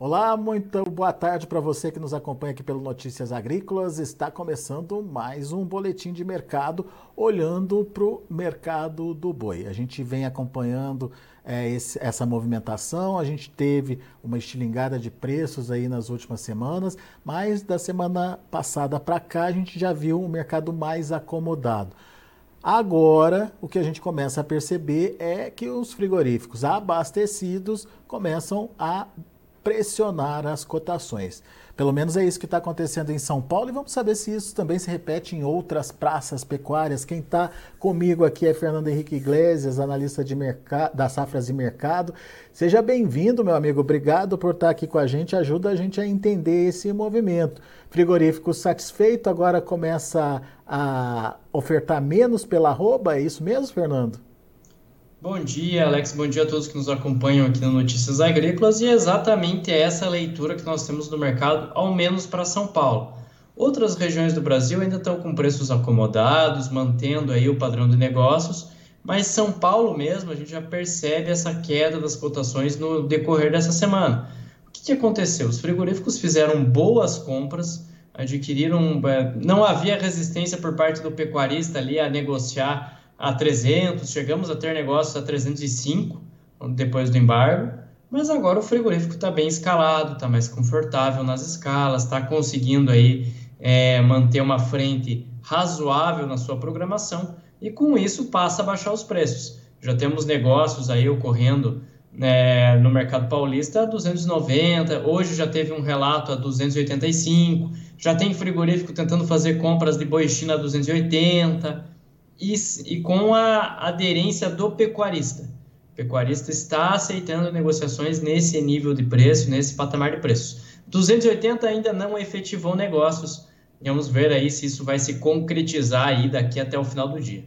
Olá, muito boa tarde para você que nos acompanha aqui pelo Notícias Agrícolas. Está começando mais um boletim de mercado, olhando para o mercado do boi. A gente vem acompanhando é, esse, essa movimentação, a gente teve uma estilingada de preços aí nas últimas semanas, mas da semana passada para cá a gente já viu um mercado mais acomodado. Agora, o que a gente começa a perceber é que os frigoríficos abastecidos começam a pressionar as cotações. Pelo menos é isso que está acontecendo em São Paulo e vamos saber se isso também se repete em outras praças pecuárias. Quem está comigo aqui é Fernando Henrique Iglesias, analista de mercado, das safras de mercado. Seja bem-vindo, meu amigo. Obrigado por estar aqui com a gente. Ajuda a gente a entender esse movimento. Frigorífico satisfeito agora começa a ofertar menos pela arroba. É isso mesmo, Fernando? Bom dia, Alex. Bom dia a todos que nos acompanham aqui no Notícias Agrícolas. E é exatamente essa leitura que nós temos no mercado, ao menos para São Paulo. Outras regiões do Brasil ainda estão com preços acomodados, mantendo aí o padrão de negócios, mas São Paulo mesmo, a gente já percebe essa queda das cotações no decorrer dessa semana. O que, que aconteceu? Os frigoríficos fizeram boas compras, adquiriram. É, não havia resistência por parte do pecuarista ali a negociar a 300, chegamos a ter negócios a 305 depois do embargo, mas agora o frigorífico está bem escalado, está mais confortável nas escalas, está conseguiendo aí é, manter uma frente razoável na sua programação e com isso passa a baixar os preços. Já temos negócios aí ocorrendo é, no mercado paulista a 290, hoje já teve um relato a 285, já tem frigorífico tentando fazer compras de boi China a 280, e, e com a aderência do pecuarista. O pecuarista está aceitando negociações nesse nível de preço, nesse patamar de preços. 280 ainda não efetivou negócios. Vamos ver aí se isso vai se concretizar aí daqui até o final do dia.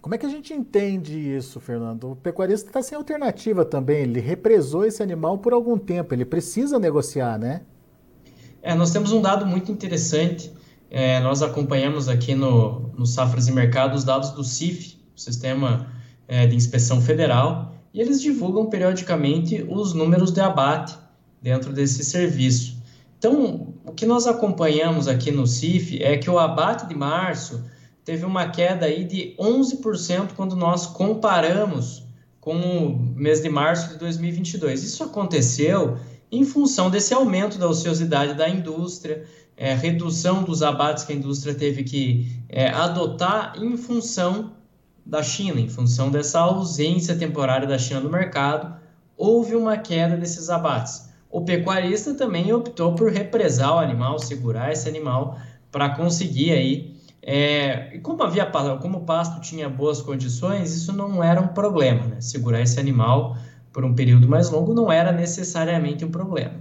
Como é que a gente entende isso, Fernando? O pecuarista está sem alternativa também. Ele represou esse animal por algum tempo. Ele precisa negociar, né? É, nós temos um dado muito interessante é, nós acompanhamos aqui no, no Safras e Mercado os dados do CIF, Sistema é, de Inspeção Federal, e eles divulgam periodicamente os números de abate dentro desse serviço. Então, o que nós acompanhamos aqui no CIF é que o abate de março teve uma queda aí de 11% quando nós comparamos com o mês de março de 2022. Isso aconteceu em função desse aumento da ociosidade da indústria, é, redução dos abates que a indústria teve que é, adotar em função da China, em função dessa ausência temporária da China no mercado, houve uma queda desses abates. O pecuarista também optou por represar o animal, segurar esse animal para conseguir aí. É, e como havia como o pasto tinha boas condições, isso não era um problema, né? Segurar esse animal por um período mais longo não era necessariamente um problema.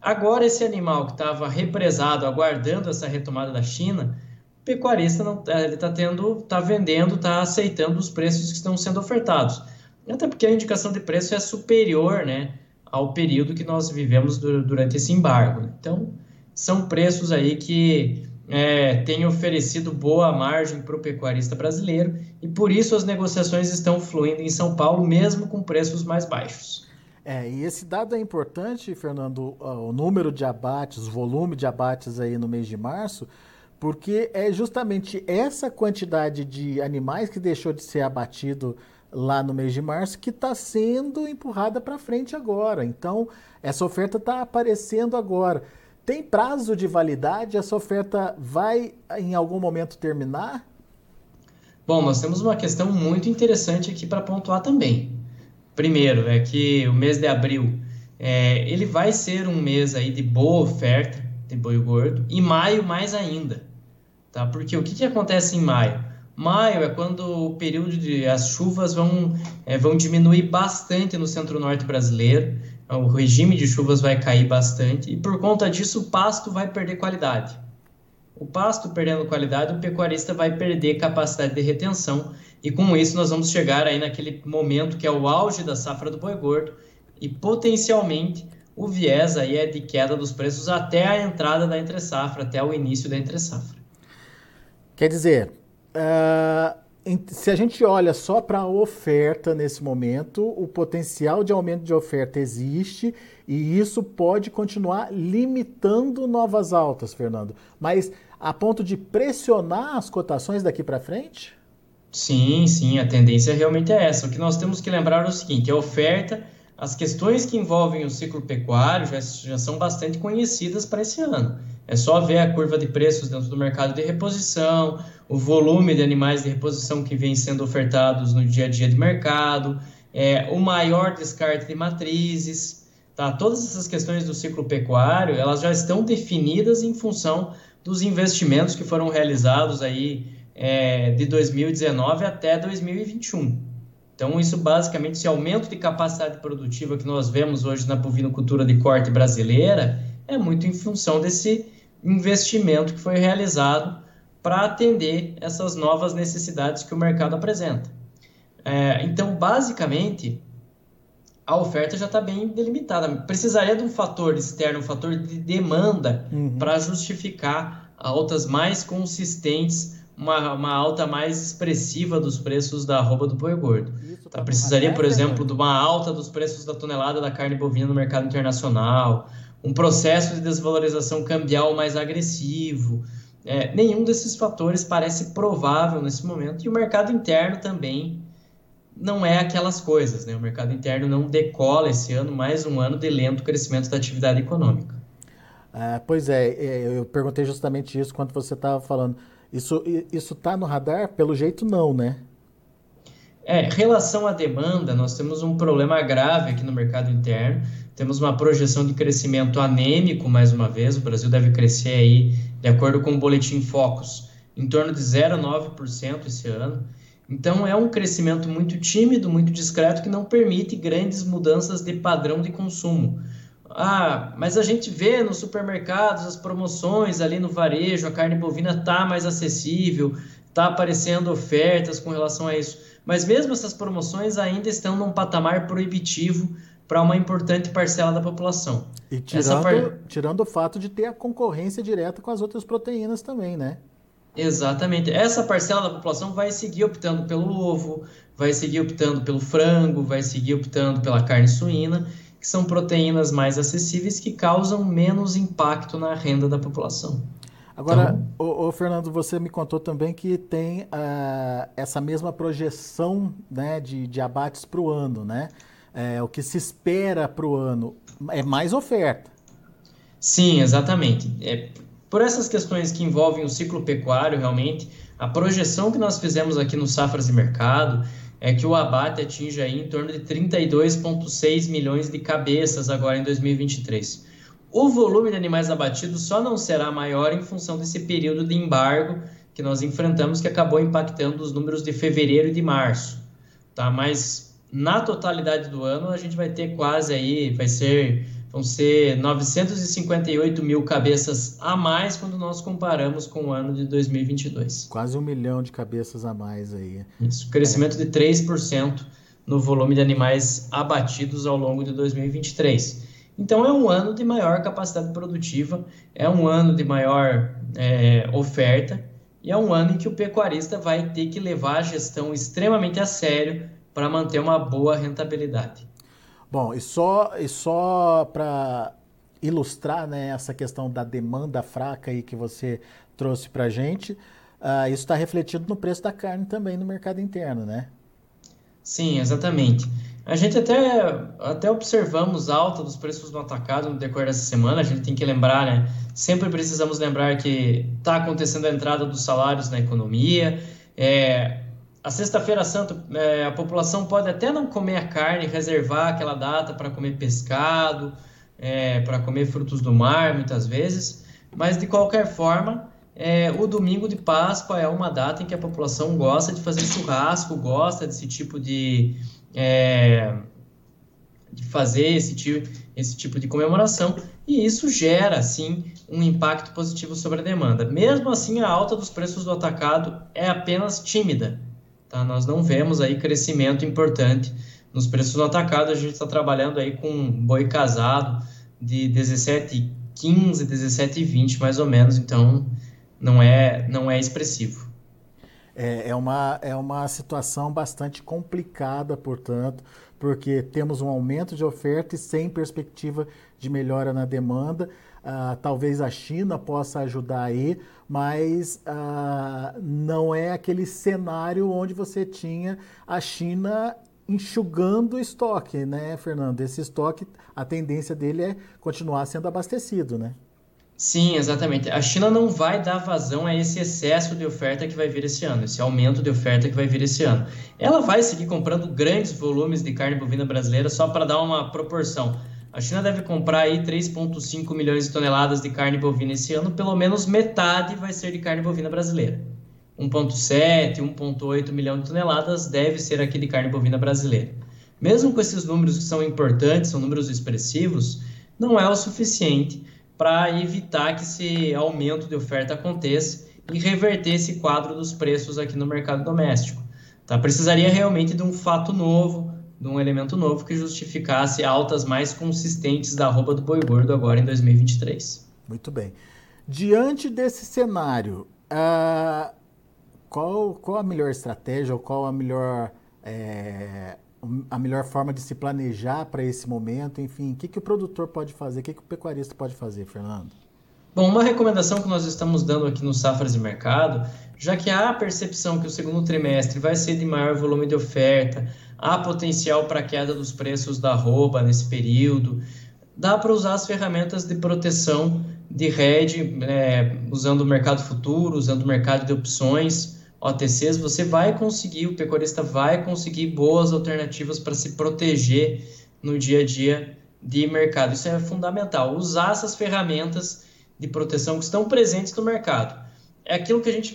Agora, esse animal que estava represado, aguardando essa retomada da China, o pecuarista não é, ele está tendo, está vendendo, está aceitando os preços que estão sendo ofertados. Até porque a indicação de preço é superior, né, ao período que nós vivemos durante esse embargo. Então, são preços aí que é, têm oferecido boa margem para o pecuarista brasileiro e por isso as negociações estão fluindo em São Paulo, mesmo com preços mais baixos. É, e esse dado é importante, Fernando, o número de abates, o volume de abates aí no mês de março, porque é justamente essa quantidade de animais que deixou de ser abatido lá no mês de março que está sendo empurrada para frente agora. Então, essa oferta está aparecendo agora. Tem prazo de validade? Essa oferta vai em algum momento terminar? Bom, nós temos uma questão muito interessante aqui para pontuar também. Primeiro, é que o mês de abril é, ele vai ser um mês aí de boa oferta de boi gordo e maio mais ainda, tá? Porque o que, que acontece em maio? Maio é quando o período de as chuvas vão, é, vão diminuir bastante no centro-norte brasileiro, o regime de chuvas vai cair bastante e por conta disso o pasto vai perder qualidade. O pasto perdendo qualidade, o pecuarista vai perder capacidade de retenção e com isso nós vamos chegar aí naquele momento que é o auge da safra do boi gordo e potencialmente o viés aí é de queda dos preços até a entrada da entre safra, até o início da entre safra. Quer dizer, uh, se a gente olha só para a oferta nesse momento, o potencial de aumento de oferta existe e isso pode continuar limitando novas altas, Fernando. Mas a ponto de pressionar as cotações daqui para frente? Sim, sim, a tendência realmente é essa. O que nós temos que lembrar é o seguinte: a oferta, as questões que envolvem o ciclo pecuário já, já são bastante conhecidas para esse ano. É só ver a curva de preços dentro do mercado de reposição, o volume de animais de reposição que vem sendo ofertados no dia a dia de mercado, é, o maior descarte de matrizes, tá? Todas essas questões do ciclo pecuário, elas já estão definidas em função dos investimentos que foram realizados aí é, de 2019 até 2021. Então, isso basicamente, esse aumento de capacidade produtiva que nós vemos hoje na bovinocultura de corte brasileira é muito em função desse investimento que foi realizado para atender essas novas necessidades que o mercado apresenta. É, então, basicamente, a oferta já está bem delimitada. Precisaria de um fator externo, um fator de demanda, uhum. para justificar altas mais consistentes uma, uma alta mais expressiva dos preços da arroba do boi gordo. Tá, tá precisaria, por exemplo, de uma alta dos preços da tonelada da carne bovina no mercado internacional, um processo de desvalorização cambial mais agressivo. É, nenhum desses fatores parece provável nesse momento e o mercado interno também não é aquelas coisas. Né? O mercado interno não decola esse ano, mais um ano de lento crescimento da atividade econômica. É, pois é, é eu perguntei justamente isso quando você estava falando. Isso isso está no radar? Pelo jeito não, né? É, relação à demanda, nós temos um problema grave aqui no mercado interno. Temos uma projeção de crescimento anêmico, mais uma vez. O Brasil deve crescer aí, de acordo com o Boletim Focus, em torno de 0,9% esse ano. Então, é um crescimento muito tímido, muito discreto, que não permite grandes mudanças de padrão de consumo. Ah, mas a gente vê nos supermercados as promoções ali no varejo, a carne bovina está mais acessível, está aparecendo ofertas com relação a isso. Mas mesmo essas promoções ainda estão num patamar proibitivo para uma importante parcela da população. E tirando, par... tirando o fato de ter a concorrência direta com as outras proteínas também, né? Exatamente. Essa parcela da população vai seguir optando pelo ovo, vai seguir optando pelo frango, vai seguir optando pela carne suína que são proteínas mais acessíveis que causam menos impacto na renda da população. Agora, então, o, o, Fernando, você me contou também que tem uh, essa mesma projeção né, de, de abates para o ano, né? É, o que se espera para o ano é mais oferta. Sim, exatamente. É, por essas questões que envolvem o ciclo pecuário, realmente, a projeção que nós fizemos aqui no Safras e Mercado é que o abate atinge aí em torno de 32,6 milhões de cabeças agora em 2023. O volume de animais abatidos só não será maior em função desse período de embargo que nós enfrentamos, que acabou impactando os números de fevereiro e de março. Tá? Mas na totalidade do ano a gente vai ter quase aí, vai ser vão ser 958 mil cabeças a mais quando nós comparamos com o ano de 2022. Quase um milhão de cabeças a mais aí. Isso, crescimento de 3% no volume de animais abatidos ao longo de 2023. Então é um ano de maior capacidade produtiva, é um ano de maior é, oferta e é um ano em que o pecuarista vai ter que levar a gestão extremamente a sério para manter uma boa rentabilidade. Bom, e só, e só para ilustrar né, essa questão da demanda fraca aí que você trouxe para a gente, uh, isso está refletido no preço da carne também no mercado interno, né? Sim, exatamente. A gente até, até observamos alta dos preços no atacado no decorrer dessa semana. A gente tem que lembrar, né? Sempre precisamos lembrar que está acontecendo a entrada dos salários na economia. É, a Sexta-feira Santa, é, a população pode até não comer a carne, reservar aquela data para comer pescado, é, para comer frutos do mar, muitas vezes, mas de qualquer forma, é, o domingo de Páscoa é uma data em que a população gosta de fazer churrasco, gosta desse tipo de, é, de fazer esse tipo, esse tipo de comemoração, e isso gera, sim, um impacto positivo sobre a demanda. Mesmo assim, a alta dos preços do atacado é apenas tímida Tá? Nós não vemos aí crescimento importante nos preços no atacado. A gente está trabalhando aí com boi casado de 17,15, 17,20 mais ou menos. Então não é não é expressivo. É, é, uma, é uma situação bastante complicada, portanto, porque temos um aumento de oferta e sem perspectiva de melhora na demanda. Uh, talvez a China possa ajudar aí, mas uh, não é aquele cenário onde você tinha a China enxugando o estoque, né, Fernando? Esse estoque, a tendência dele é continuar sendo abastecido, né? Sim, exatamente. A China não vai dar vazão a esse excesso de oferta que vai vir esse ano, esse aumento de oferta que vai vir esse ano. Ela vai seguir comprando grandes volumes de carne bovina brasileira só para dar uma proporção. A China deve comprar aí 3,5 milhões de toneladas de carne bovina esse ano, pelo menos metade vai ser de carne bovina brasileira. 1,7, 1,8 milhão de toneladas deve ser aqui de carne bovina brasileira. Mesmo com esses números que são importantes, são números expressivos, não é o suficiente para evitar que esse aumento de oferta aconteça e reverter esse quadro dos preços aqui no mercado doméstico. Tá? Precisaria realmente de um fato novo, de um elemento novo que justificasse altas mais consistentes da arroba do boi gordo agora em 2023. Muito bem. Diante desse cenário, uh, qual, qual a melhor estratégia ou qual a melhor é, a melhor forma de se planejar para esse momento? Enfim, o que, que o produtor pode fazer? O que, que o pecuarista pode fazer, Fernando? Bom, uma recomendação que nós estamos dando aqui no Safras e Mercado, já que há a percepção que o segundo trimestre vai ser de maior volume de oferta, há potencial para queda dos preços da arroba nesse período, dá para usar as ferramentas de proteção de rede, é, usando o mercado futuro, usando o mercado de opções, OTCs, você vai conseguir, o pecuarista vai conseguir boas alternativas para se proteger no dia a dia de mercado. Isso é fundamental. Usar essas ferramentas de proteção que estão presentes no mercado. É aquilo que a gente,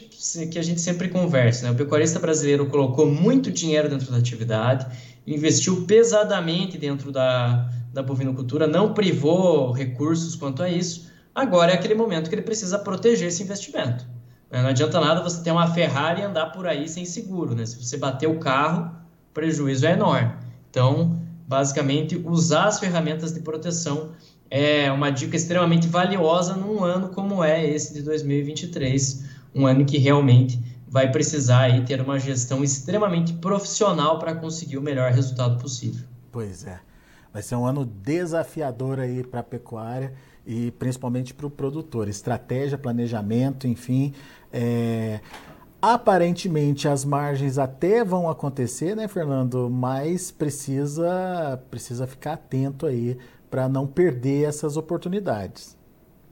que a gente sempre conversa. Né? O pecuarista brasileiro colocou muito dinheiro dentro da atividade, investiu pesadamente dentro da, da bovinocultura, não privou recursos quanto a isso. Agora é aquele momento que ele precisa proteger esse investimento. Né? Não adianta nada você ter uma Ferrari e andar por aí sem seguro, né? Se você bater o carro, o prejuízo é enorme. Então, basicamente, usar as ferramentas de proteção é uma dica extremamente valiosa num ano como é esse de 2023, um ano que realmente vai precisar aí ter uma gestão extremamente profissional para conseguir o melhor resultado possível. Pois é. Vai ser um ano desafiador aí para a pecuária e principalmente para o produtor. Estratégia, planejamento, enfim. É... Aparentemente as margens até vão acontecer, né, Fernando? Mas precisa, precisa ficar atento aí para não perder essas oportunidades.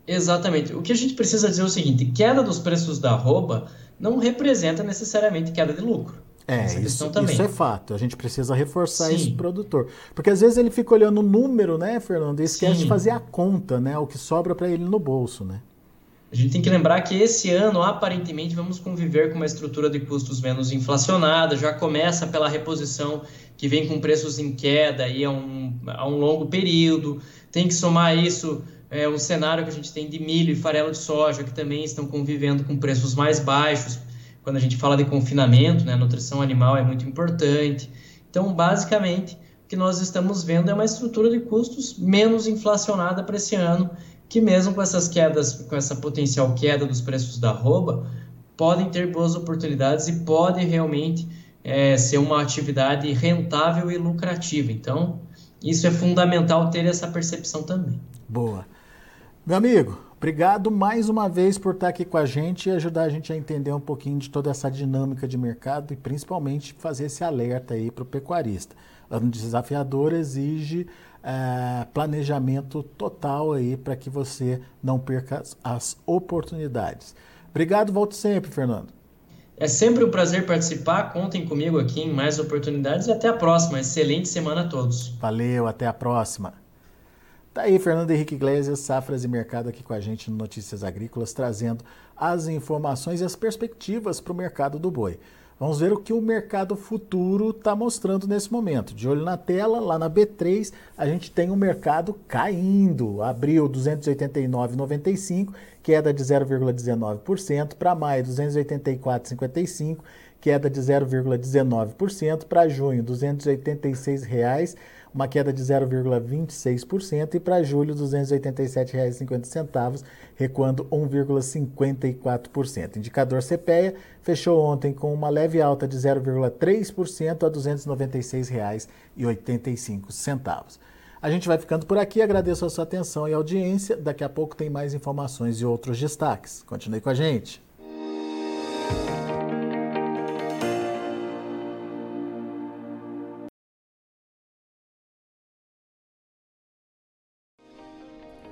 Exatamente. O que a gente precisa dizer é o seguinte: queda dos preços da arroba não representa necessariamente queda de lucro. É, isso, isso, é fato. A gente precisa reforçar Sim. esse produtor. Porque às vezes ele fica olhando o número, né, Fernando, e esquece Sim. de fazer a conta, né? O que sobra para ele no bolso, né? A gente tem que lembrar que esse ano, aparentemente, vamos conviver com uma estrutura de custos menos inflacionada, já começa pela reposição que vem com preços em queda aí a um, a um longo período. Tem que somar isso é, um cenário que a gente tem de milho e farelo de soja, que também estão convivendo com preços mais baixos quando a gente fala de confinamento, né, nutrição animal é muito importante. Então, basicamente, o que nós estamos vendo é uma estrutura de custos menos inflacionada para esse ano, que mesmo com essas quedas, com essa potencial queda dos preços da arroba, podem ter boas oportunidades e pode realmente é, ser uma atividade rentável e lucrativa. Então, isso é fundamental ter essa percepção também. Boa. Meu amigo, Obrigado mais uma vez por estar aqui com a gente e ajudar a gente a entender um pouquinho de toda essa dinâmica de mercado e principalmente fazer esse alerta aí para o pecuarista. Ano desafiador exige é, planejamento total aí para que você não perca as, as oportunidades. Obrigado, volto sempre, Fernando. É sempre um prazer participar. Contem comigo aqui em mais oportunidades e até a próxima. Excelente semana a todos. Valeu, até a próxima. Tá aí Fernando Henrique Iglesias, Safras e Mercado aqui com a gente no Notícias Agrícolas, trazendo as informações e as perspectivas para o mercado do boi. Vamos ver o que o mercado futuro está mostrando nesse momento. De olho na tela, lá na B3, a gente tem o mercado caindo. Abril 289,95, queda de 0,19%. Para maio, 284,55, queda de 0,19%. Para junho, R$ 286,00 uma queda de 0,26%, e para julho, R$ 287,50, recuando 1,54%. Indicador CPEA fechou ontem com uma leve alta de 0,3% a R$ 296,85. A gente vai ficando por aqui, agradeço a sua atenção e audiência. Daqui a pouco tem mais informações e outros destaques. Continue com a gente.